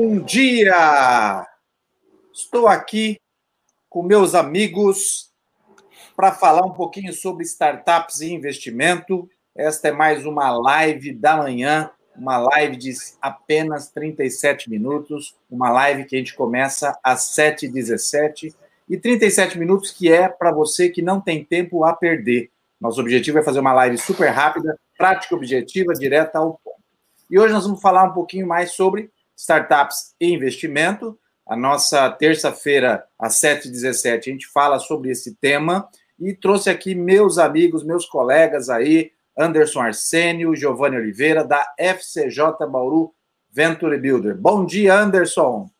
Bom dia! Estou aqui com meus amigos para falar um pouquinho sobre startups e investimento. Esta é mais uma live da manhã, uma live de apenas 37 minutos, uma live que a gente começa às 7h17 e 37 minutos que é para você que não tem tempo a perder. Nosso objetivo é fazer uma live super rápida, prática, objetiva, direta ao ponto. E hoje nós vamos falar um pouquinho mais sobre startups e investimento. A nossa terça-feira, às 7h17, a gente fala sobre esse tema e trouxe aqui meus amigos, meus colegas aí, Anderson Arsênio, Giovanni Oliveira, da FCJ Bauru Venture Builder. Bom dia, Anderson.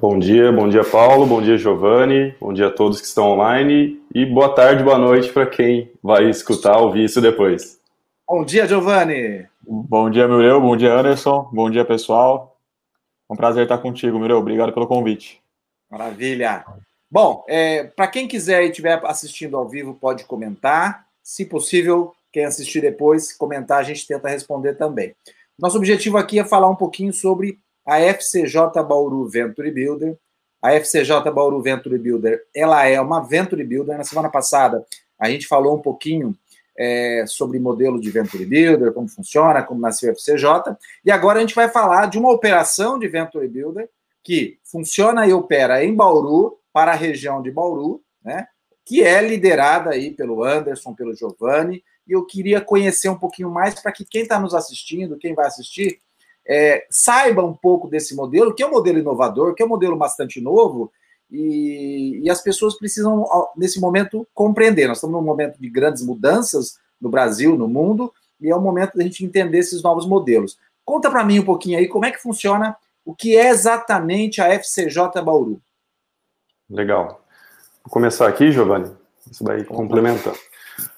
Bom dia, bom dia, Paulo, bom dia, Giovanni, bom dia a todos que estão online e boa tarde, boa noite para quem vai escutar, ouvir isso depois. Bom dia, Giovanni. Bom dia, Mureu, bom dia, Anderson, bom dia, pessoal. Um prazer estar contigo, Mireu. Obrigado pelo convite. Maravilha. Bom, é, para quem quiser e estiver assistindo ao vivo, pode comentar. Se possível, quem assistir depois, comentar, a gente tenta responder também. Nosso objetivo aqui é falar um pouquinho sobre a FCJ Bauru Venture Builder. A FCJ Bauru Venture Builder, ela é uma Venture Builder. Na semana passada, a gente falou um pouquinho é, sobre modelo de Venture Builder, como funciona, como nasceu a FCJ. E agora a gente vai falar de uma operação de Venture Builder que funciona e opera em Bauru, para a região de Bauru, né? que é liderada aí pelo Anderson, pelo Giovanni, e eu queria conhecer um pouquinho mais para que quem está nos assistindo, quem vai assistir, é, saiba um pouco desse modelo, que é um modelo inovador, que é um modelo bastante novo, e, e, as pessoas precisam, nesse momento, compreender. Nós estamos num momento de grandes mudanças no Brasil, no mundo, e é o momento da gente entender esses novos modelos. Conta para mim um pouquinho aí como é que funciona, o que é exatamente a FCJ Bauru. Legal. Vou começar aqui, Giovanni. Isso vai complementando.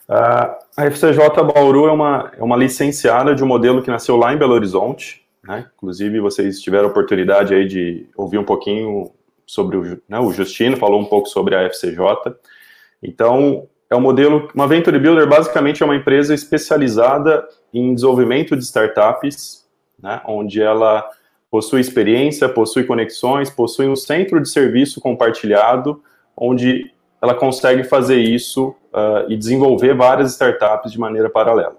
Uh, a FCJ Bauru é uma, é uma licenciada de um modelo que nasceu lá em Belo Horizonte. Né? Inclusive, vocês tiveram a oportunidade aí de ouvir um pouquinho sobre o, né, o Justino, falou um pouco sobre a FCJ. Então, é um modelo, uma Venture Builder basicamente é uma empresa especializada em desenvolvimento de startups, né, onde ela possui experiência, possui conexões, possui um centro de serviço compartilhado, onde ela consegue fazer isso uh, e desenvolver várias startups de maneira paralela.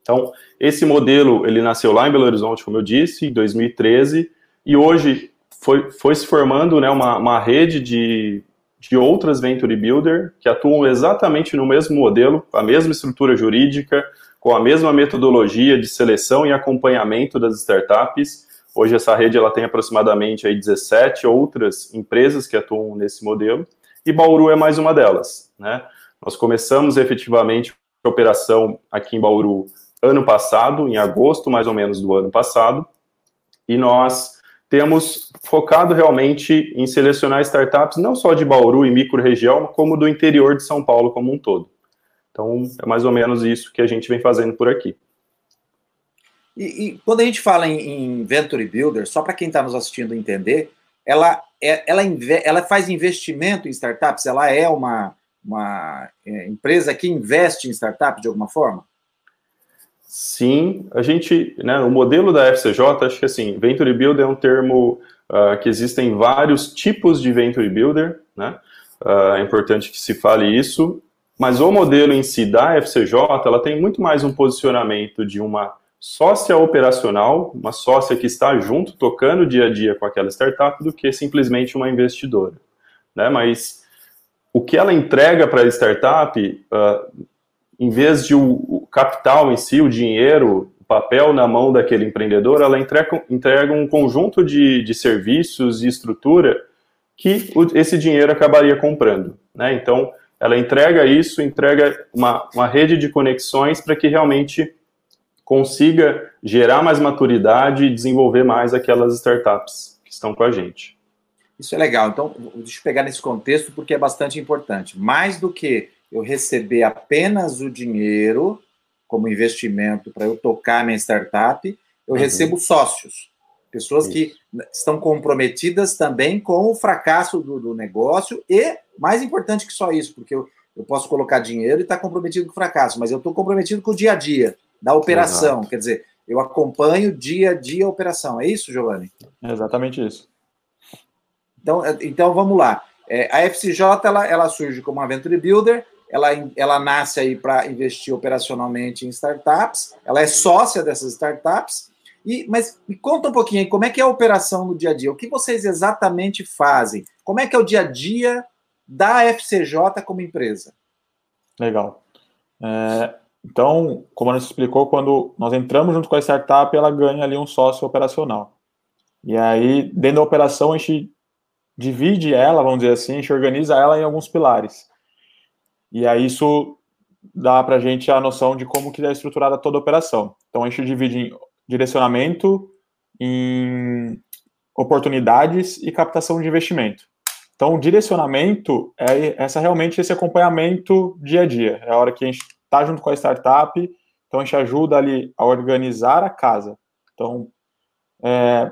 Então, esse modelo, ele nasceu lá em Belo Horizonte, como eu disse, em 2013, e hoje foi, foi se formando né, uma, uma rede de, de outras Venture Builder que atuam exatamente no mesmo modelo, com a mesma estrutura jurídica, com a mesma metodologia de seleção e acompanhamento das startups. Hoje essa rede ela tem aproximadamente aí 17 outras empresas que atuam nesse modelo e Bauru é mais uma delas. Né? Nós começamos efetivamente a operação aqui em Bauru ano passado, em agosto mais ou menos do ano passado, e nós temos focado realmente em selecionar startups não só de Bauru e micro-região, como do interior de São Paulo como um todo. Então, é mais ou menos isso que a gente vem fazendo por aqui. E, e quando a gente fala em, em Venture Builder, só para quem está nos assistindo entender, ela, é, ela, ela faz investimento em startups? Ela é uma, uma é, empresa que investe em startups de alguma forma? Sim, a gente, né, o modelo da FCJ, acho que assim, Venture Builder é um termo uh, que existem vários tipos de Venture Builder, né, uh, é importante que se fale isso, mas o modelo em si da FCJ, ela tem muito mais um posicionamento de uma sócia operacional, uma sócia que está junto, tocando dia a dia com aquela startup, do que simplesmente uma investidora, né, mas o que ela entrega para a startup, uh, em vez de o, capital em si, o dinheiro, o papel na mão daquele empreendedor, ela entrega, entrega um conjunto de, de serviços e estrutura que o, esse dinheiro acabaria comprando. Né? Então, ela entrega isso, entrega uma, uma rede de conexões para que realmente consiga gerar mais maturidade e desenvolver mais aquelas startups que estão com a gente. Isso é legal. Então, deixa eu pegar nesse contexto porque é bastante importante. Mais do que eu receber apenas o dinheiro como investimento para eu tocar minha startup, eu uhum. recebo sócios, pessoas Isso. que estão comprometidas também com o fracasso do, do, negócio e, mais importante que só isso, porque eu, eu posso colocar dinheiro e estar tá comprometido com o fracasso, mas eu estou comprometido com o dia a dia da operação, Exato. quer dizer, eu acompanho dia a dia a operação. É isso, Giovanni? É exatamente isso. Então, é, então vamos lá. É, a FCJ ela, ela surge como uma Venture Builder, ela, ela nasce aí para investir operacionalmente em startups, ela é sócia dessas startups. E, mas me conta um pouquinho aí, como é que é a operação no dia a dia? O que vocês exatamente fazem? Como é que é o dia a dia da FCJ como empresa? Legal. É, então, como a gente explicou, quando nós entramos junto com a startup, ela ganha ali um sócio operacional. E aí, dentro da operação, a gente divide ela, vamos dizer assim, a gente organiza ela em alguns pilares. E aí isso dá para a gente a noção de como que é estruturada toda a operação. Então, a gente divide em direcionamento, em oportunidades e captação de investimento. Então, o direcionamento é essa realmente esse acompanhamento dia a dia. É a hora que a gente está junto com a startup, então a gente ajuda ali a organizar a casa. Então, é,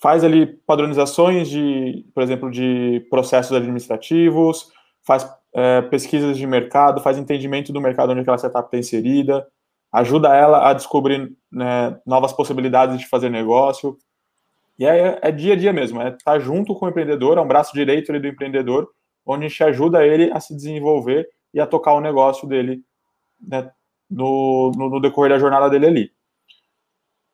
faz ali padronizações de, por exemplo, de processos administrativos, faz é, pesquisas de mercado, faz entendimento do mercado onde aquela startup está inserida, ajuda ela a descobrir né, novas possibilidades de fazer negócio. E é, é, dia a dia mesmo, é estar tá junto com o empreendedor, é um braço direito do empreendedor, onde a gente ajuda ele a se desenvolver e a tocar o negócio dele né, no, no, no, decorrer da jornada dele ali.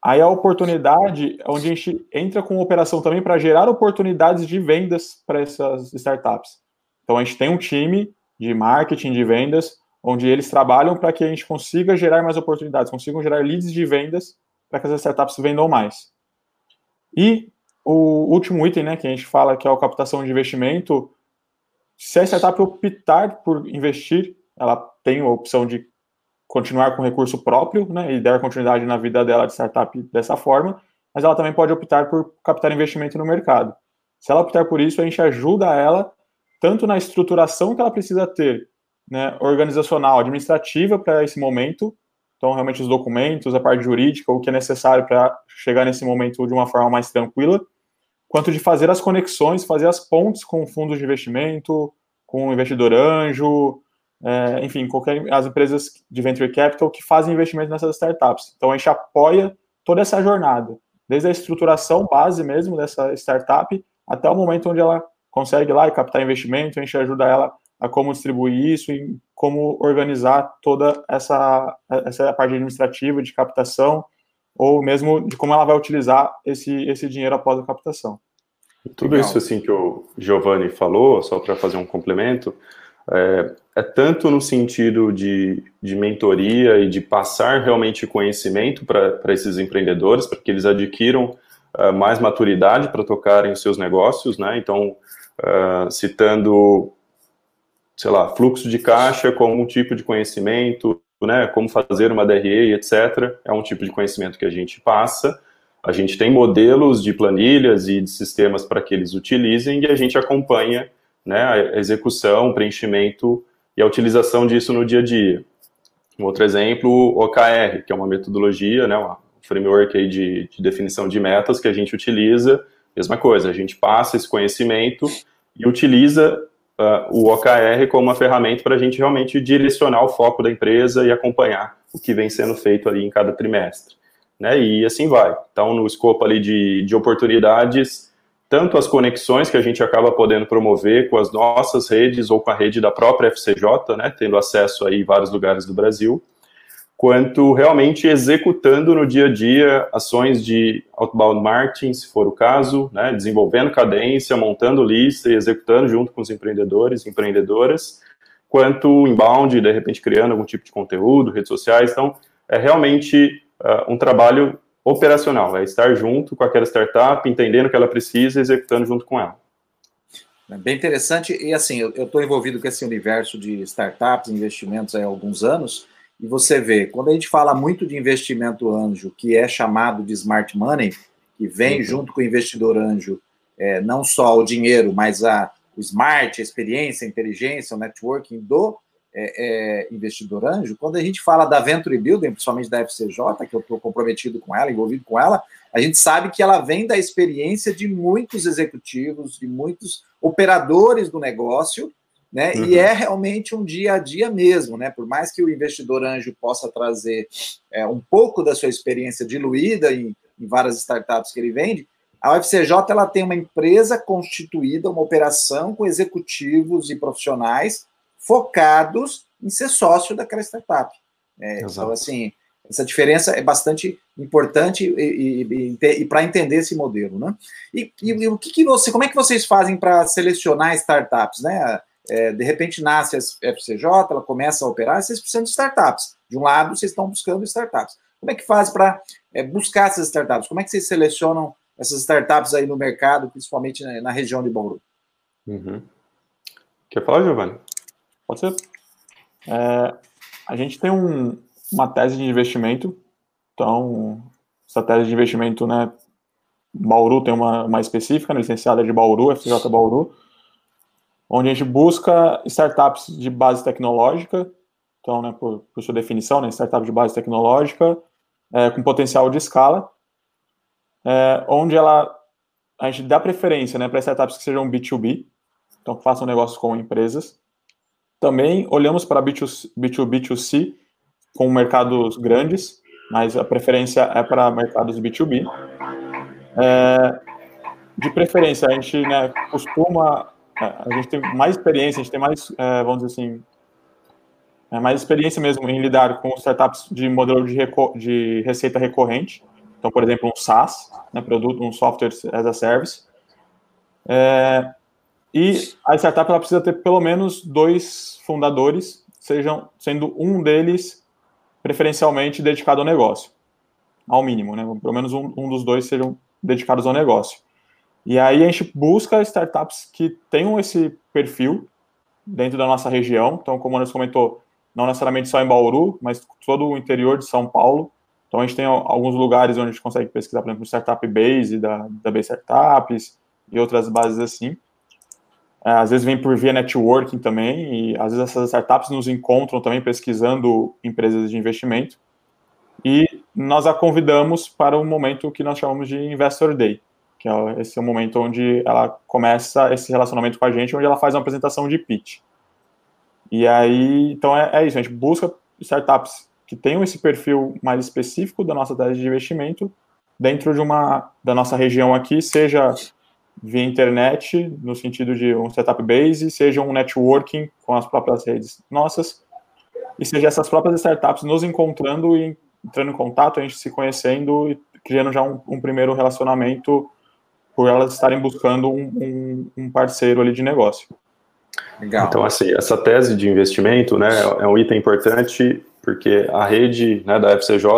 Aí a oportunidade é onde a gente entra com operação também para gerar oportunidades de vendas para essas startups. Então a gente tem um time de marketing de vendas, onde eles trabalham para que a gente consiga gerar mais oportunidades, consigam gerar leads de vendas para que as startups vendam mais. E o último item, né, que a gente fala que é a captação de investimento, se a startup optar por investir, ela tem a opção de continuar com recurso próprio né, e dar continuidade na vida dela de startup dessa forma, mas ela também pode optar por captar investimento no mercado. Se ela optar por isso, a gente ajuda ela tanto na estruturação que ela precisa ter, né, organizacional, administrativa para esse momento, então realmente os documentos, a parte jurídica, o que é necessário para chegar nesse momento de uma forma mais tranquila, quanto de fazer as conexões, fazer as pontes com fundos de investimento, com o investidor anjo, é, enfim, qualquer as empresas de venture capital que fazem investimento nessas startups. Então a gente apoia toda essa jornada, desde a estruturação base mesmo dessa startup até o momento onde ela consegue lá e captar investimento, a gente ajuda ela a como distribuir isso e como organizar toda essa, essa parte administrativa de captação ou mesmo de como ela vai utilizar esse, esse dinheiro após a captação. Tudo Legal. isso assim que o Giovanni falou, só para fazer um complemento, é, é, tanto no sentido de, de mentoria e de passar realmente conhecimento para esses empreendedores, para que eles adquiram uh, mais maturidade para tocarem os seus negócios, né? Então, uh, citando, sei lá, fluxo de caixa como um tipo de conhecimento, né? Como fazer uma DRE, etc. É um tipo de conhecimento que a gente passa. A gente tem modelos de planilhas e de sistemas para que eles utilizem e a gente acompanha né, a execução, preenchimento e a utilização disso no dia a dia. Um outro exemplo, o OKR, que é uma metodologia, né, um framework aí de, de definição de metas que a gente utiliza. Mesma coisa, a gente passa esse conhecimento e utiliza uh, o OKR como uma ferramenta para a gente realmente direcionar o foco da empresa e acompanhar o que vem sendo feito ali em cada trimestre. Né, e assim vai. Então, no escopo ali de, de oportunidades, tanto as conexões que a gente acaba podendo promover com as nossas redes ou com a rede da própria FCJ, né, tendo acesso aí em vários lugares do Brasil, quanto realmente executando no dia a dia ações de outbound marketing, se for o caso, né, desenvolvendo cadência, montando lista e executando junto com os empreendedores e empreendedoras, quanto inbound, de repente criando algum tipo de conteúdo, redes sociais. Então, é realmente uh, um trabalho operacional, é estar junto com aquela startup, entendendo o que ela precisa e executando junto com ela. É bem interessante, e assim, eu estou envolvido com esse universo de startups, investimentos há alguns anos, e você vê, quando a gente fala muito de investimento anjo, que é chamado de smart money, que vem uhum. junto com o investidor anjo, é, não só o dinheiro, mas a, o smart, a experiência, a inteligência, o networking do é, é, investidor anjo, quando a gente fala da Venture Building, principalmente da FCJ, que eu estou comprometido com ela, envolvido com ela, a gente sabe que ela vem da experiência de muitos executivos, de muitos operadores do negócio, né? Uhum. E é realmente um dia a dia mesmo, né? Por mais que o investidor anjo possa trazer é, um pouco da sua experiência diluída em, em, várias startups que ele vende, a UFCJ ela tem uma empresa constituída, uma operação com executivos e profissionais focados em ser sócio daquela startup. É, então, assim, essa diferença é bastante importante e, e, e, e para entender esse modelo, né? E, o que, que, você, como é que vocês fazem para selecionar startups, né? É, de repente nasce a FCJ, ela começa a operar, vocês precisam de startups. De um lado, vocês estão buscando startups. Como é que faz para é, buscar essas startups? Como é que vocês selecionam essas startups aí no mercado, principalmente na, na região de Bauru? Uhum. Quer falar, Giovanni? Pode ser. É, a gente tem um, uma tese de investimento. Então, essa tese de investimento, né, Bauru tem uma, uma específica, né, licenciada de Bauru, FCJ Bauru, onde a gente busca startups de base tecnológica, então, né, por, por sua definição, né, startup de base tecnológica, é, com potencial de escala, é, onde ela, a gente dá preferência né, para startups que sejam B2B, então que façam negócios com empresas. Também olhamos para B2, B2B, B2C, com mercados grandes, mas a preferência é para mercados B2B. É, de preferência, a gente né, costuma, a gente tem mais experiência, a gente tem mais, é, vamos dizer assim, é, mais experiência mesmo em lidar com startups de modelo de, de receita recorrente. Então, por exemplo, um SaaS, né, produto, um software as a service. É, e a startup ela precisa ter pelo menos dois fundadores, sejam sendo um deles preferencialmente dedicado ao negócio, ao mínimo, né? Pelo menos um, um dos dois sejam dedicados ao negócio. E aí a gente busca startups que tenham esse perfil dentro da nossa região. Então, como o comentou, não necessariamente só em Bauru, mas todo o interior de São Paulo. Então, a gente tem alguns lugares onde a gente consegue pesquisar, por exemplo, o Startup Base da, da Base Startups e outras bases assim. É, às vezes vem por via networking também, e às vezes essas startups nos encontram também pesquisando empresas de investimento. E nós a convidamos para um momento que nós chamamos de Investor Day, que é esse é o momento onde ela começa esse relacionamento com a gente, onde ela faz uma apresentação de pitch. E aí, então é, é isso, a gente busca startups que tenham esse perfil mais específico da nossa tese de investimento dentro de uma da nossa região aqui, seja via internet, no sentido de um setup base, seja um networking com as próprias redes nossas, e seja essas próprias startups nos encontrando e entrando em contato, a gente se conhecendo e criando já um, um primeiro relacionamento por elas estarem buscando um, um, um, parceiro ali de negócio. Legal. Então, assim, essa tese de investimento, né, é um item importante porque a rede né, da FCJ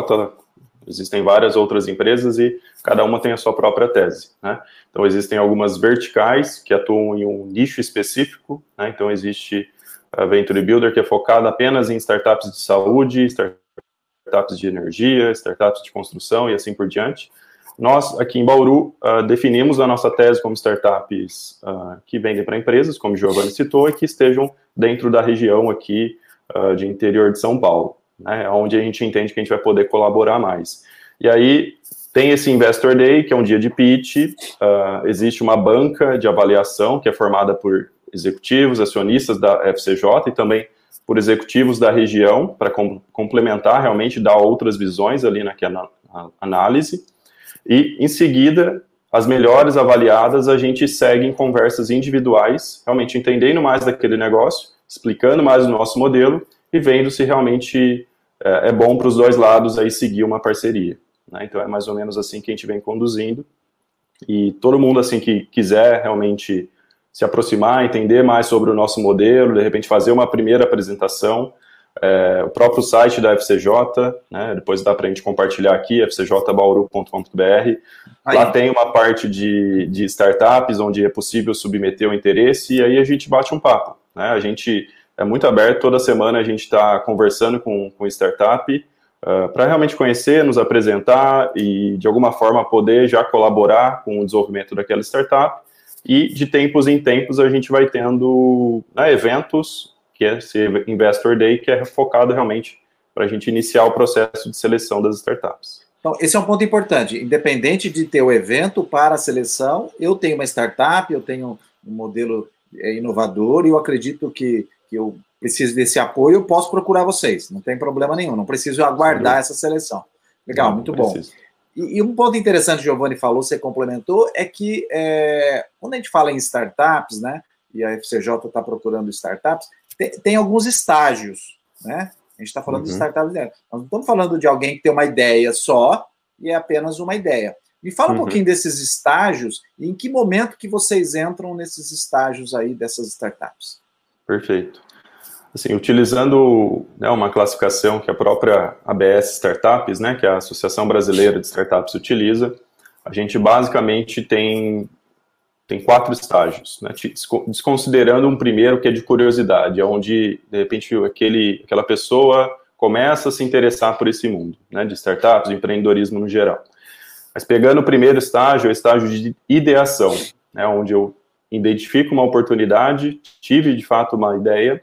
Existem várias outras empresas e cada uma tem a sua própria tese. Né? Então, existem algumas verticais que atuam em um nicho específico. Né? Então, existe a Venture Builder, que é focada apenas em startups de saúde, startups de energia, startups de construção e assim por diante. Nós, aqui em Bauru, uh, definimos a nossa tese como startups uh, que vendem para empresas, como o Giovanni citou, e que estejam dentro da região aqui uh, de interior de São Paulo né, onde a gente entende que a gente vai poder colaborar mais. E aí tem esse Investor Day, que é um dia de pitch, existe uma banca de avaliação que é formada por executivos, acionistas da FCJ e também por executivos da região, para com, complementar, realmente dar outras visões ali naquela análise. E, em seguida, as melhores avaliadas, a gente segue em conversas individuais, realmente entendendo mais daquele negócio, explicando mais o nosso modelo e vendo se realmente é, é bom para os dois lados aí seguir uma parceria. Né? Então é mais ou menos assim que a gente vem conduzindo. E todo mundo assim que quiser realmente se aproximar, entender mais sobre o nosso modelo, de repente fazer uma primeira apresentação, é, o próprio site da FCJ, né, depois dá para a gente compartilhar aqui, fcjbauru.com.br. Lá tem uma parte de, de startups onde é possível submeter o interesse e aí a gente bate um papo. Né? A gente é muito aberto, toda semana a gente está conversando com, com startup uh, ah, para realmente conhecer, nos apresentar e de alguma forma poder já colaborar com o desenvolvimento daquela startup. E de tempos em tempos a gente vai tendo né, eventos, que é esse Investor Day, que é focado realmente para a gente iniciar o processo de seleção das startups. Então, esse é um ponto importante. Independente de ter o evento para a seleção, eu tenho uma startup, eu tenho um modelo é inovador e eu acredito que, que eu preciso desse apoio, eu posso procurar vocês, não tem problema nenhum, não preciso aguardar Sim. essa seleção. Legal, não, muito bom. E, e, um ponto interessante, Giovanni falou, você complementou, é que é, quando a gente fala em startups, né, e a FCJ está procurando startups, tem, tem, alguns estágios, né? A gente está falando uhum. de startups, nós não estamos falando de alguém que tem uma ideia só e é apenas uma ideia. Me fala um uhum. pouquinho desses estágios e em que momento que vocês entram nesses estágios aí dessas startups. Perfeito. Assim, utilizando né, uma classificação que a própria ABS Startups, né, que é a Associação Brasileira de Startups utiliza, a gente basicamente tem, tem quatro estágios, né, desconsiderando um primeiro que é de curiosidade, onde, de repente, aquele, aquela pessoa começa a se interessar por esse mundo, né, de startups, de empreendedorismo no geral. Mas pegando o primeiro estágio, é o estágio de ideação, né, onde eu identifico uma oportunidade, tive de fato uma ideia,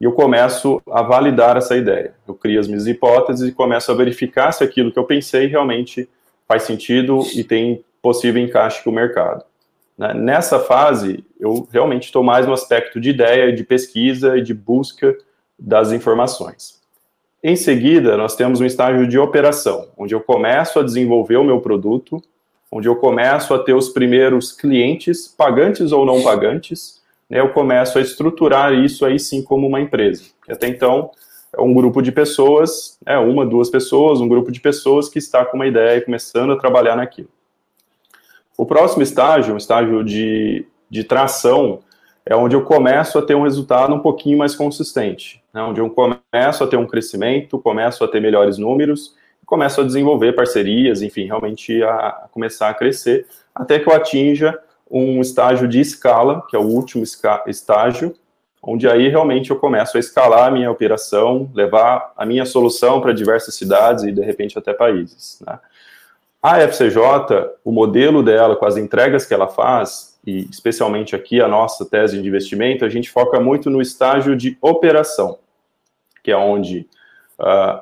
e eu começo a validar essa ideia. Eu crio as minhas hipóteses e começo a verificar se aquilo que eu pensei realmente faz sentido e tem possível encaixe com o mercado. Né, nessa fase, eu realmente estou mais no aspecto de ideia, de pesquisa e de busca das informações. Em seguida, nós temos um estágio de operação, onde eu começo a desenvolver o meu produto, onde eu começo a ter os primeiros clientes, pagantes ou não pagantes, né, eu começo a estruturar isso aí sim como uma empresa. Até então é um grupo de pessoas, é uma, duas pessoas, um grupo de pessoas que está com uma ideia e começando a trabalhar naquilo. O próximo estágio, um estágio de, de tração, é onde eu começo a ter um resultado um pouquinho mais consistente, né, onde eu começo a ter um crescimento, começo a ter melhores números, começo a desenvolver parcerias, enfim, realmente a, começar a crescer, até que eu atinja um estágio de escala, que é o último estágio, onde aí realmente eu começo a escalar a minha operação, levar a minha solução para diversas cidades e de repente até países. Né? A FCJ, o modelo dela, com as entregas que ela faz, e especialmente aqui a nossa tese de investimento, a gente foca muito no estágio de operação, que é onde uh,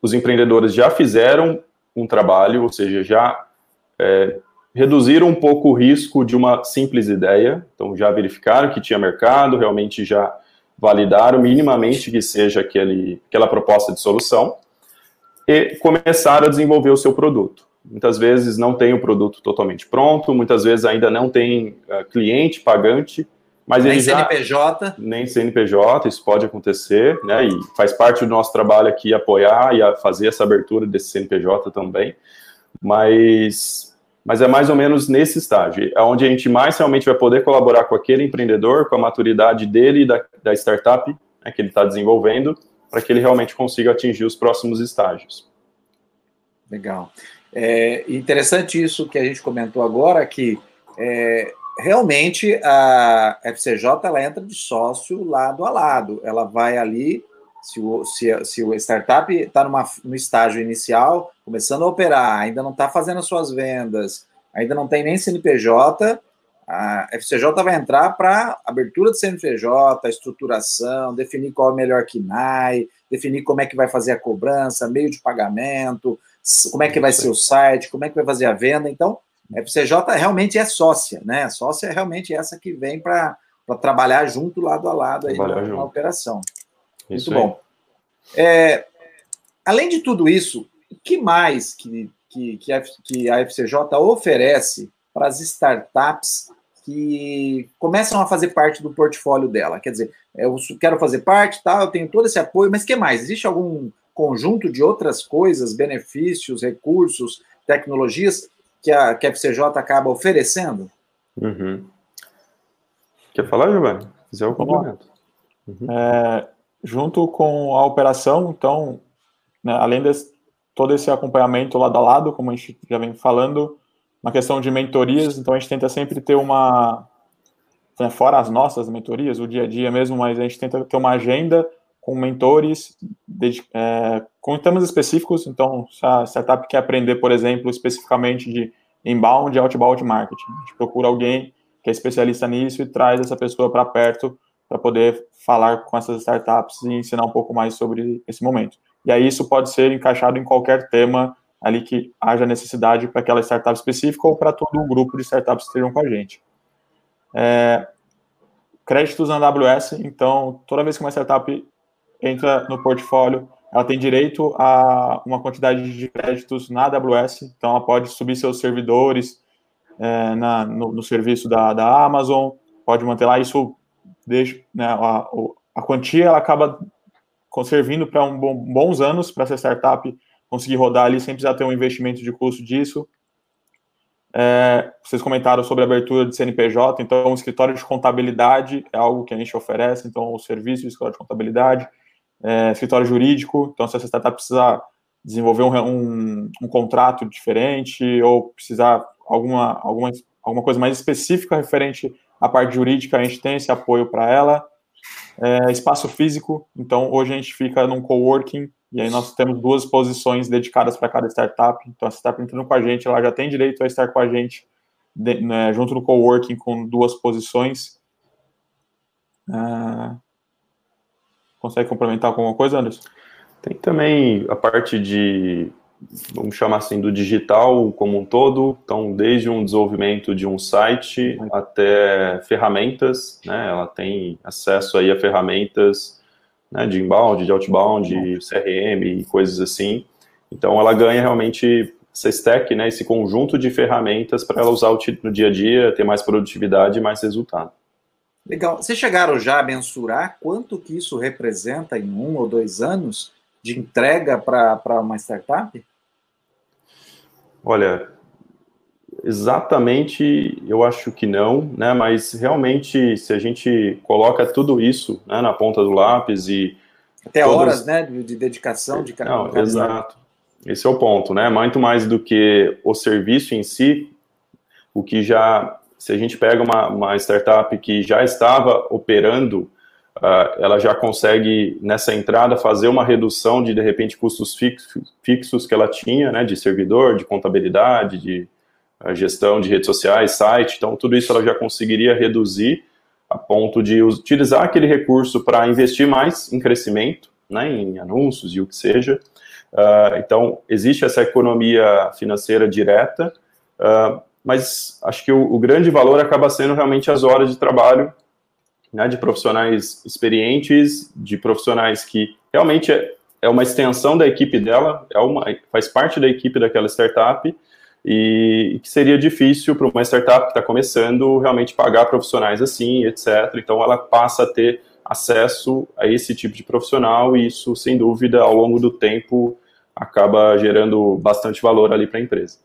os empreendedores já fizeram um trabalho, ou seja, já é, reduziram um pouco o risco de uma simples ideia, então já verificaram que tinha mercado, realmente já validaram minimamente que seja aquele, aquela proposta de solução, e começaram a desenvolver o seu produto. Muitas vezes não tem o produto totalmente pronto, muitas vezes ainda não tem uh, cliente pagante, mas nem CNPJ. nem CNPJ, isso pode acontecer, né? E faz parte do nosso trabalho aqui apoiar e fazer essa abertura desse CNPJ também. Mas, mas é mais ou menos nesse estágio, é onde a gente mais realmente vai poder colaborar com aquele empreendedor, com a maturidade dele e da, da startup né, que ele está desenvolvendo, para que ele realmente consiga atingir os próximos estágios. Legal. É interessante isso que a gente comentou agora, que é, realmente a FCJ ela entra de sócio lado a lado. Ela vai ali, se o, se, se o startup está no estágio inicial, começando a operar, ainda não está fazendo as suas vendas, ainda não tem nem CNPJ, a FCJ vai entrar para abertura de CNPJ, estruturação, definir qual é o melhor KINAI, definir como é que vai fazer a cobrança, meio de pagamento, como é que vai ser o site, como é que vai fazer a venda. Então, a FCJ realmente é sócia, né? A sócia é realmente essa que vem para trabalhar junto, lado a lado, aí na, na, operação. Isso Muito bom. É, além de tudo isso, o que mais que, que, que, a, que a FCJ oferece para as startups que começam a fazer parte do portfólio dela? Quer dizer, eu quero fazer parte, tá, eu tenho todo esse apoio, mas que mais? Existe algum conjunto de outras coisas, benefícios, recursos, tecnologias que a, que a FCJ acaba oferecendo? Uhum. Quer falar, Giovanni? Fizer o complemento. Uhum. É, junto com a operação, então, né, além de todo esse acompanhamento lado a lado, como a gente já vem falando, uma questão de mentorias, então a gente tenta sempre ter uma, né, fora as nossas mentorias, o dia a dia mesmo, mas a gente tenta ter uma agenda com mentores é, com temas específicos. Então, se a startup quer aprender, por exemplo, especificamente de inbound e outbound marketing, a gente procura alguém que é especialista nisso e traz essa pessoa para perto para poder falar com essas startups e ensinar um pouco mais sobre esse momento. E aí isso pode ser encaixado em qualquer tema ali que haja necessidade para aquela startup específica ou para todo o grupo de startups que estejam com a gente. É, créditos na AWS, então toda vez que uma startup entra no portfólio, ela tem direito a uma quantidade de créditos na AWS, então ela pode subir seus servidores é, na, no, no, serviço da, da Amazon, pode manter lá, isso deixa, né, a, a quantia ela acaba servindo para um bom, bons anos para essa startup conseguir rodar ali sem precisar ter um investimento de custo disso. É, vocês comentaram sobre a abertura de CNPJ, então o escritório de contabilidade é algo que a gente oferece, então o serviço de escritório de contabilidade, é, escritório jurídico, então se essa startup precisar desenvolver um, um, um, contrato diferente ou precisar alguma, alguma, alguma coisa mais específica referente à parte jurídica, a gente tem esse apoio para ela. É, espaço físico, então hoje a gente fica num coworking e aí nós temos duas posições dedicadas para cada startup. Então a startup entrando com a gente, ela já tem direito a estar com a gente de, né, junto no coworking com duas posições. Ah, consegue complementar com alguma coisa, Anderson? Tem também a parte de, vamos chamar assim, do digital como um todo. Então, desde um desenvolvimento de um site até ferramentas, né? Ela tem acesso aí a ferramentas né, de inbound, de outbound, de CRM e coisas assim. Então ela ganha realmente essa stack, né, esse conjunto de ferramentas para ela usar no dia a dia, ter mais produtividade e mais resultado. Legal. Vocês chegaram já a mensurar quanto que isso representa em um ou dois anos de entrega para uma startup? Olha, Exatamente, eu acho que não, né? Mas realmente, se a gente coloca tudo isso né, na ponta do lápis e até todas... horas, né, de, de dedicação de cada. Não, exato. Esse é o ponto, né? Muito mais do que o serviço em si, o que já, se a gente pega uma, uma startup que já estava operando, uh, ela já consegue nessa entrada fazer uma redução de de repente custos fixos, que ela tinha, né, de servidor, de contabilidade, de a gestão de redes sociais, site, então tudo isso ela já conseguiria reduzir a ponto de utilizar aquele recurso para investir mais em crescimento, né, em anúncios e o que seja. Uh, então, existe essa economia financeira direta, uh, mas acho que o, o, grande valor acaba sendo realmente as horas de trabalho né, de profissionais experientes, de profissionais que realmente é, é uma extensão da equipe dela, é uma, faz parte da equipe daquela startup, e que seria difícil para uma startup que está começando realmente pagar profissionais assim, etc. Então ela passa a ter acesso a esse tipo de profissional e isso, sem dúvida, ao longo do tempo acaba gerando bastante valor ali para a empresa.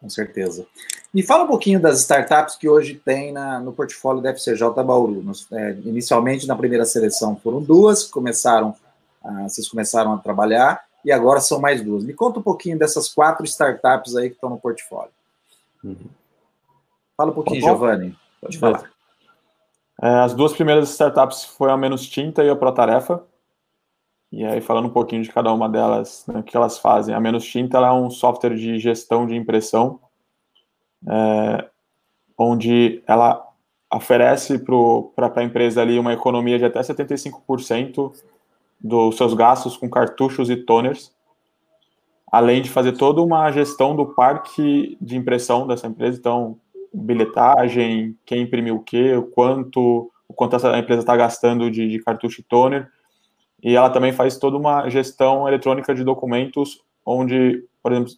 Com certeza. Me fala um pouquinho das startups que hoje tem na, no portfólio da FCJ Bauru. Nos, é, inicialmente, na primeira seleção, foram duas que começaram, ah, vocês começaram a trabalhar e agora são mais duas. Me conta um pouquinho dessas quatro startups aí que estão no portfólio. Uhum. Fala um pouquinho, Giovanni. Pode falar. É, as duas primeiras startups foi a Menos Tinta e a Protarefa. E aí, falando um pouquinho de cada uma delas, né, o que elas fazem. A Menos Tinta é um software de gestão de impressão, é, onde ela oferece para a empresa ali uma economia de até 75% dos seus gastos com cartuchos e toners, além de fazer toda uma gestão do parque de impressão dessa empresa, então bilhetagem, quem imprimiu o quê, o quanto, o quanto essa empresa está gastando de, de cartucho e toner, e ela também faz toda uma gestão eletrônica de documentos, onde, por exemplo,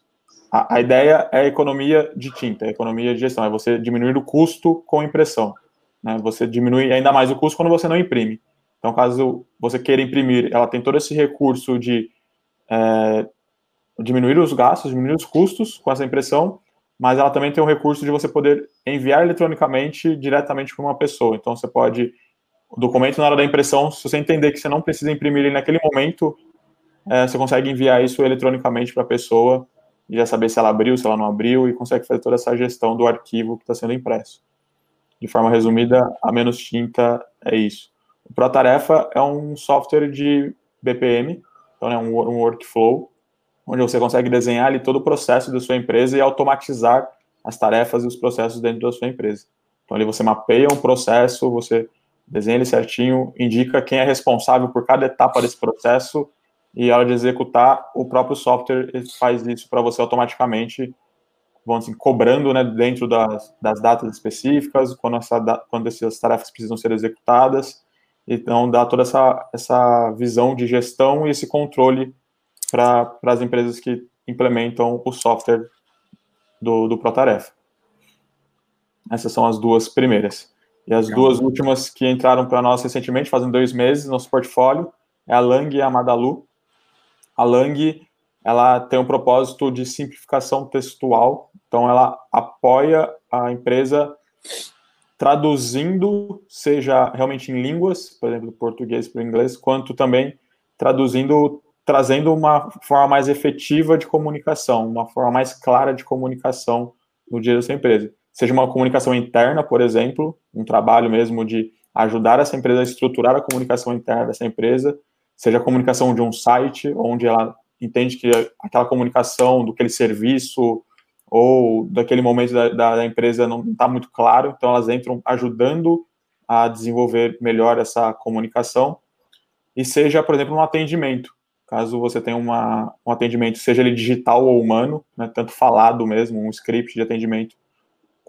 a, a ideia é a economia de tinta, a economia de gestão, é você diminuir o custo com impressão, né? Você diminui ainda mais o custo quando você não imprime. Então, caso você queira imprimir, ela tem todo esse recurso de é, diminuir os gastos, diminuir os custos com essa impressão, mas ela também tem o recurso de você poder enviar eletronicamente diretamente para uma pessoa. Então, você pode, o documento na hora da impressão, se você entender que você não precisa imprimir ele naquele momento, é, você consegue enviar isso eletronicamente para a pessoa e já saber se ela abriu, se ela não abriu, e consegue fazer toda essa gestão do arquivo que está sendo impresso. De forma resumida, a menos tinta é isso. O Protarefa é um software de BPM, então é um, um workflow, onde você consegue desenhar ali todo o processo da sua empresa e automatizar as tarefas e os processos dentro da sua empresa. Então ali você mapeia um processo, você desenha ele certinho, indica quem é responsável por cada etapa desse processo e a hora de executar, o próprio software faz isso para você automaticamente vamos assim, cobrando né, dentro das, das datas específicas, quando, essa, quando essas tarefas precisam ser executadas. Então, dá toda essa, essa visão de gestão e esse controle para as empresas que implementam o software do, do ProTarefa. Essas são as duas primeiras. E as duas últimas que entraram para nós recentemente, fazem dois meses, nosso portfólio, é a Lang e a Madalu. A Lang, ela tem um propósito de simplificação textual, então ela apoia a empresa traduzindo, seja realmente em línguas, por exemplo, português para o inglês, quanto também traduzindo, trazendo uma forma mais efetiva de comunicação, uma forma mais clara de comunicação no dia da sua empresa. Seja uma comunicação interna, por exemplo, um trabalho mesmo de ajudar essa empresa a estruturar a comunicação interna dessa empresa, seja a comunicação de um site, onde ela entende que aquela comunicação do aquele serviço ou daquele momento da, da, da empresa não está muito claro, então elas entram ajudando a desenvolver melhor essa comunicação, e seja, por exemplo, um atendimento, caso você tenha uma, um atendimento, seja ele digital ou humano, né, tanto falado mesmo, um script de atendimento,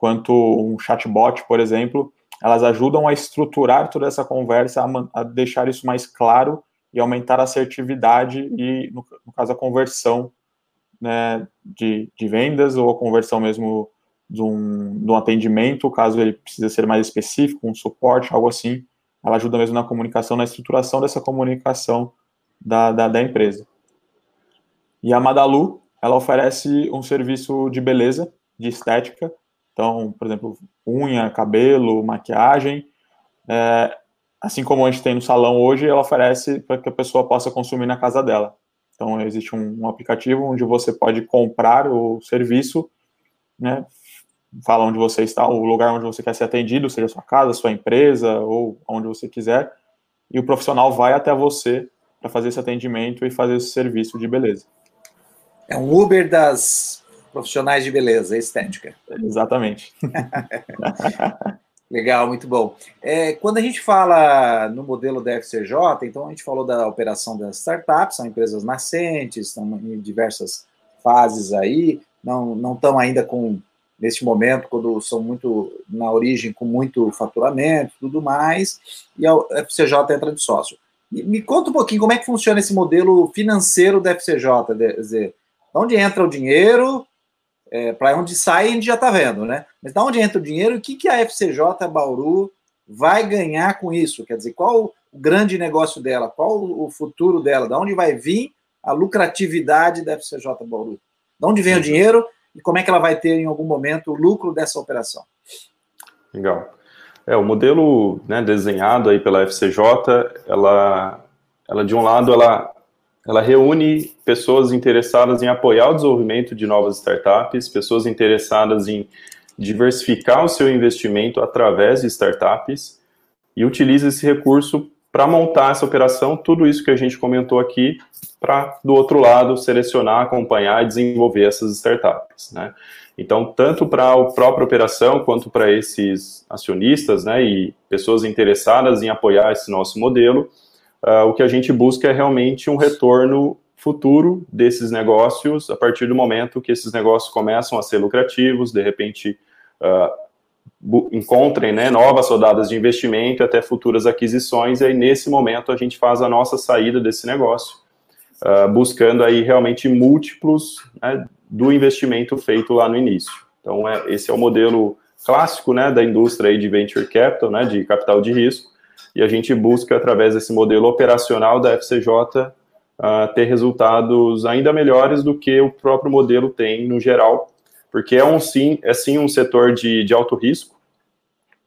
quanto um chatbot, por exemplo, elas ajudam a estruturar toda essa conversa, a, a deixar isso mais claro e aumentar a assertividade e, no, no caso, a conversão né, de, de vendas ou a conversão mesmo de um, de um atendimento, caso ele precisa ser mais específico, um suporte, algo assim. Ela ajuda mesmo na comunicação, na estruturação dessa comunicação da, da, da empresa. E a Madalu, ela oferece um serviço de beleza, de estética. Então, por exemplo, unha, cabelo, maquiagem. É, assim como a gente tem no salão hoje, ela oferece para que a pessoa possa consumir na casa dela. Então, existe um, um, aplicativo onde você pode comprar o serviço, né? Fala onde você está, o lugar onde você quer ser atendido, seja sua casa, sua empresa ou onde você quiser, e o profissional vai até você para fazer esse atendimento e fazer esse serviço de beleza. É um Uber das profissionais de beleza, estética. Exatamente. Legal, muito bom. É, quando a gente fala no modelo da FCJ, então a gente falou da operação das startups, são empresas nascentes, estão em diversas fases aí, não, não estão ainda com, neste momento, quando são muito, na origem, com muito faturamento tudo mais, e a FCJ entra de sócio. Me, me conta um pouquinho como é que funciona esse modelo financeiro da FCJ, quer dizer, onde entra o dinheiro, é, para onde sai, a gente já está vendo, né? Mas da onde entra o dinheiro e o que, que a FCJ Bauru vai ganhar com isso? Quer dizer, qual o grande negócio dela? Qual o futuro dela? Da onde vai vir a lucratividade da FCJ Bauru? De onde vem o dinheiro e como é que ela vai ter, em algum momento, o lucro dessa operação? Legal. É, o modelo né, desenhado aí pela FCJ, ela, ela de um lado, ela ela reúne pessoas interessadas em apoiar o desenvolvimento de novas startups, pessoas interessadas em diversificar o seu investimento através de startups e utiliza esse recurso para montar essa operação, tudo isso que a gente comentou aqui, para, do outro lado, selecionar, acompanhar e desenvolver essas startups. Né? Então, tanto para a própria operação, quanto para esses acionistas né, e pessoas interessadas em apoiar esse nosso modelo, uh, o que a gente busca é realmente um retorno futuro desses negócios a partir do momento que esses negócios começam a ser lucrativos, de repente uh, encontrem né, novas rodadas de investimento até futuras aquisições, e aí nesse momento a gente faz a nossa saída desse negócio, uh, buscando aí realmente múltiplos né, do investimento feito lá no início. Então, é, esse é o modelo clássico né, da indústria de venture capital, né, de capital de risco, e a gente busca, através desse modelo operacional da FCJ, uh, ah, ter resultados ainda melhores do que o próprio modelo tem no geral, porque é, um, sim, é sim um setor de, de alto risco,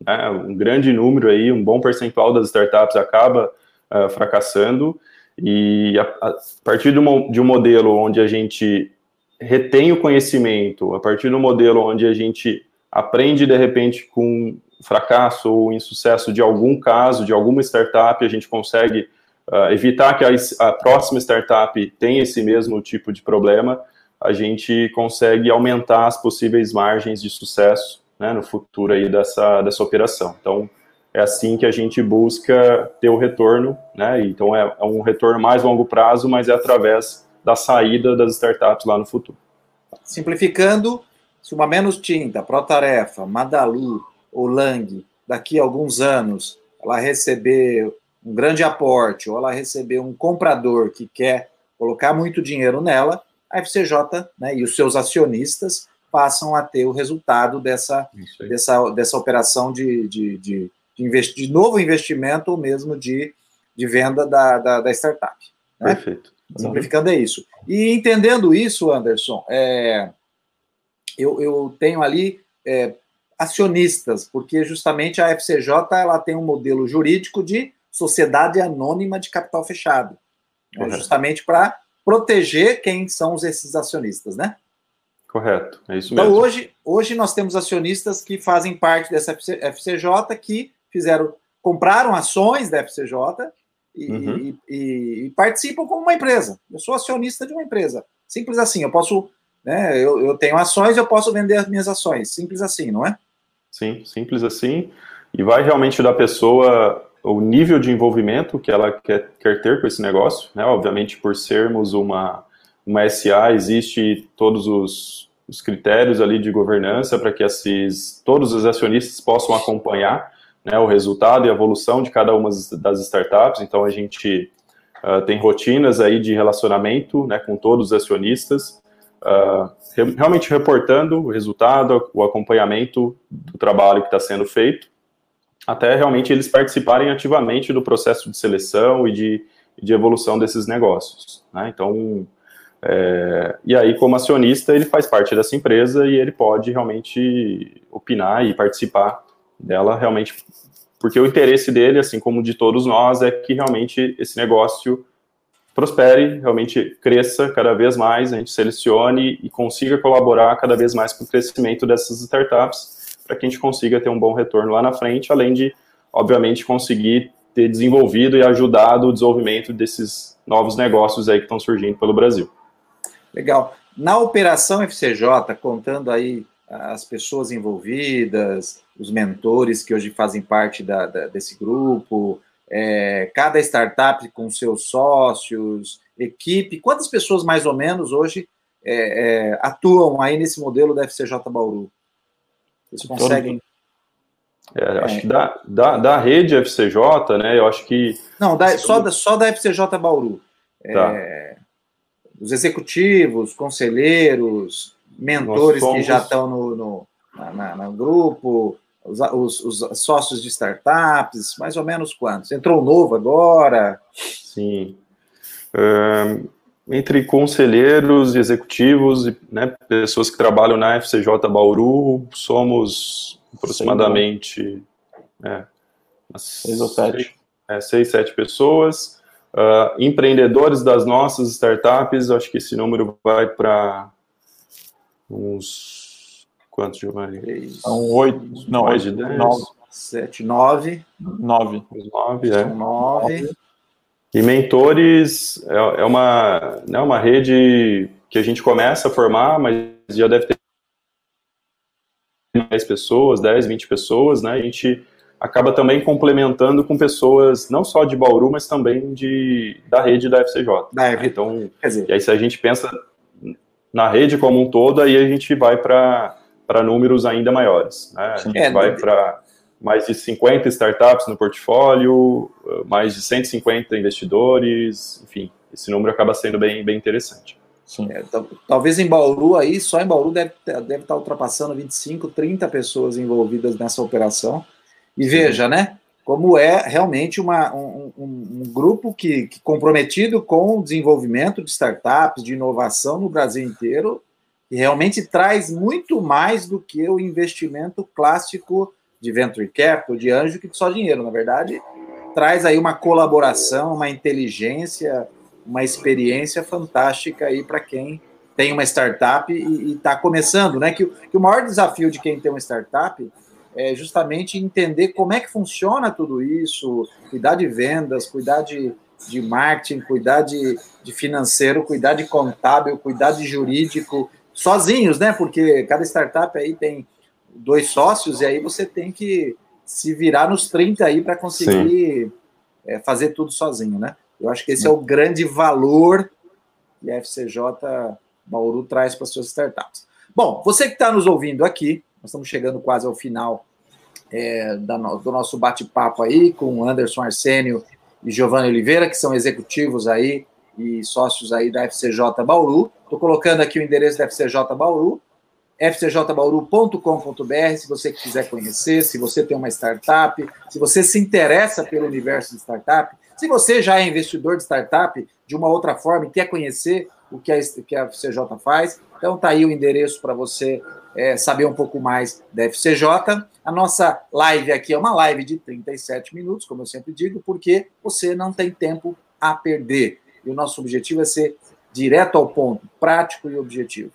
né, um grande número aí, um bom percentual das startups acaba uh, fracassando, e a, a partir de, uma, de um modelo onde a gente retém o conhecimento, a partir do modelo onde a gente aprende de repente com fracasso ou insucesso de algum caso, de alguma startup, a gente consegue uh, evitar que a, a, próxima startup tenha esse mesmo tipo de problema, a gente consegue aumentar as possíveis margens de sucesso né, no futuro aí dessa, dessa operação. Então, é assim que a gente busca ter o retorno, né? Então, é, é um retorno mais longo prazo, mas é através da saída das startups lá no futuro. Simplificando, se uma menos tinta, Protarefa, Madalu ou Lang, daqui a alguns anos, ela receber um grande aporte ou ela receber um comprador que quer colocar muito dinheiro nela, a FCJ né, e os seus acionistas passam a ter o resultado dessa, dessa, dessa operação de, de, de, de, de novo investimento ou mesmo de, de venda da, da, da startup. Né? Perfeito. Simplificando é isso. E entendendo isso, Anderson, é, eu, eu tenho ali é, acionistas, porque justamente a FCJ ela tem um modelo jurídico de sociedade anônima de capital fechado, né, justamente para proteger quem são esses acionistas, né? Correto, é isso então, mesmo. Então, hoje, hoje nós temos acionistas que fazem parte dessa FCJ, que fizeram, compraram ações da FCJ e, uhum. e, e, e participam como uma empresa. Eu sou acionista de uma empresa. Simples assim, eu posso né? Eu, eu tenho ações, eu posso vender as minhas ações. Simples assim, não é? Sim, simples assim. E vai realmente da pessoa o nível de envolvimento que ela quer, quer ter com esse negócio. Né? Obviamente, por sermos uma, uma SA, existe todos os, os critérios ali de governança para que esses, todos os acionistas possam acompanhar né, o resultado e a evolução de cada uma das startups. Então, a gente uh, tem rotinas aí de relacionamento né, com todos os acionistas uh, realmente reportando o resultado, o acompanhamento do trabalho que está sendo feito, até realmente eles participarem ativamente do processo de seleção e de, de evolução desses negócios. Né? Então, é, e aí, como acionista, ele faz parte dessa empresa e ele pode realmente opinar e participar dela realmente, porque o interesse dele, assim como de todos nós, é que realmente esse negócio prospere, realmente cresça cada vez mais, a gente selecione e consiga colaborar cada vez mais com o crescimento dessas startups, para que a gente consiga ter um bom retorno lá na frente, além de, obviamente, conseguir ter desenvolvido e ajudado o desenvolvimento desses novos negócios aí que estão surgindo pelo Brasil. Legal. Na operação FCJ, contando aí as pessoas envolvidas, os mentores que hoje fazem parte da, da, desse grupo, é, cada startup com seus sócios, equipe, quantas pessoas mais ou menos hoje é, é, atuam aí nesse modelo da FCJ Bauru? Vocês conseguem? É, acho que da, da, da rede FCJ, né? Eu acho que. Não, da, só, da, só da FCJ Bauru. É, tá. Os executivos, conselheiros, mentores somos... que já estão no, no, na, na, no grupo, os, os, os, sócios de startups, mais ou menos quantos? Entrou novo agora? Sim. entre conselheiros e executivos, né, pessoas que trabalham na FCJ Bauru, somos aproximadamente é, seis ou sete. É, seis, sete pessoas. Uh, empreendedores das nossas startups, acho que esse número vai para uns Quantos, Giovanni? São oito. Não, mais de dez. Nove. Sete, nove. Nove. Nove, é. Nove. E mentores é, é uma, né, uma rede que a gente começa a formar, mas já deve ter 10 pessoas, 10, 20 pessoas, né? A gente acaba também complementando com pessoas não só de Bauru, mas também de, da rede da FCJ. Da né? Então, Quer dizer, e aí se a gente pensa na rede como um todo, aí a gente vai para para números ainda maiores. Né? A gente é, vai para mais de 50 startups no portfólio, mais de 150 investidores, enfim, esse número acaba sendo bem, bem interessante. É, talvez em Bauru aí, só em Bauru deve, deve estar ultrapassando 25, 30 pessoas envolvidas nessa operação. E Sim. veja, né, como é realmente uma, um, um, um grupo que, que comprometido com o desenvolvimento de startups, de inovação no Brasil inteiro, e realmente traz muito mais do que o investimento clássico de venture capital, de anjo, que só dinheiro. Na verdade, traz aí uma colaboração, uma inteligência, uma experiência fantástica aí para quem tem uma startup e está começando, né? Que, que o maior desafio de quem tem uma startup é justamente entender como é que funciona tudo isso, cuidar de vendas, cuidar de, de marketing, cuidar de, de financeiro, cuidar de contábil, cuidar de jurídico, sozinhos, né? Porque cada startup aí tem dois sócios e aí você tem que se virar nos 30 aí para conseguir é, fazer tudo sozinho, né? Eu acho que esse é o grande valor que a FCJ Bauru traz para suas startups. Bom, você que está nos ouvindo aqui, nós estamos chegando quase ao final é, da, do nosso bate-papo aí com Anderson Arsênio e Giovanni Oliveira, que são executivos aí e sócios aí da FCJ Bauru. Estou colocando aqui o endereço da FCJ Bauru, fcjbauru.com.br, se você quiser conhecer, se você tem uma startup, se você se interessa pelo universo de startup, se você já é investidor de startup de uma outra forma e quer conhecer o que a, que a FCJ faz, então tá aí o endereço para você é, saber um pouco mais da FCJ. A nossa live aqui é uma live de 37 minutos, como eu sempre digo, porque você não tem tempo a perder. E o nosso objetivo é ser direto ao ponto, prático e objetivo.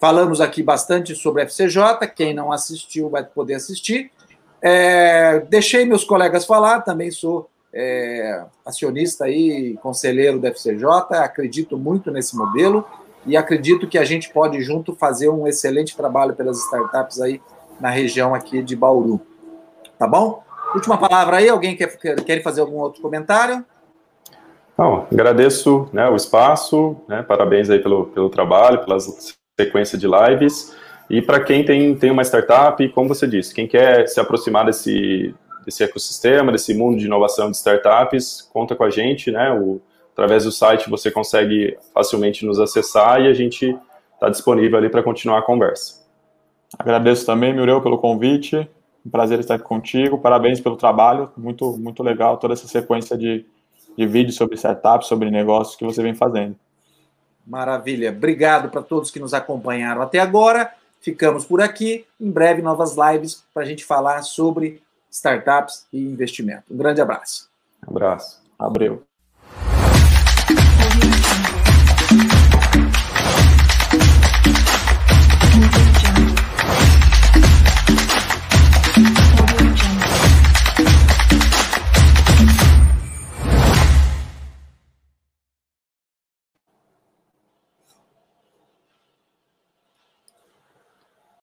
Falamos aqui bastante sobre FCJ, quem não assistiu vai poder assistir. É, deixei meus colegas falar, também sou é, acionista e conselheiro da FCJ, acredito muito nesse modelo e acredito que a gente pode junto fazer um excelente trabalho pelas startups aí na região aqui de Bauru. Tá bom? Última palavra aí, alguém quer, quer fazer algum outro comentário? Não, agradeço né, o espaço, né, parabéns aí pelo, pelo trabalho, pelas sequência de lives. E para quem tem, tem uma startup, como você disse, quem quer se aproximar desse, desse ecossistema, desse mundo de inovação de startups, conta com a gente, né? O, através do site você consegue facilmente nos acessar e a gente está disponível ali para continuar a conversa. Agradeço também, Mureu, pelo convite. Um prazer estar aqui contigo. Parabéns pelo trabalho. Muito, muito legal toda essa sequência de, de vídeos sobre startups, sobre negócios que você vem fazendo. Maravilha. Obrigado para todos que nos acompanharam até agora. Ficamos por aqui. Em breve, novas lives para a gente falar sobre startups e investimento. Um grande abraço. Um abraço. Abreu.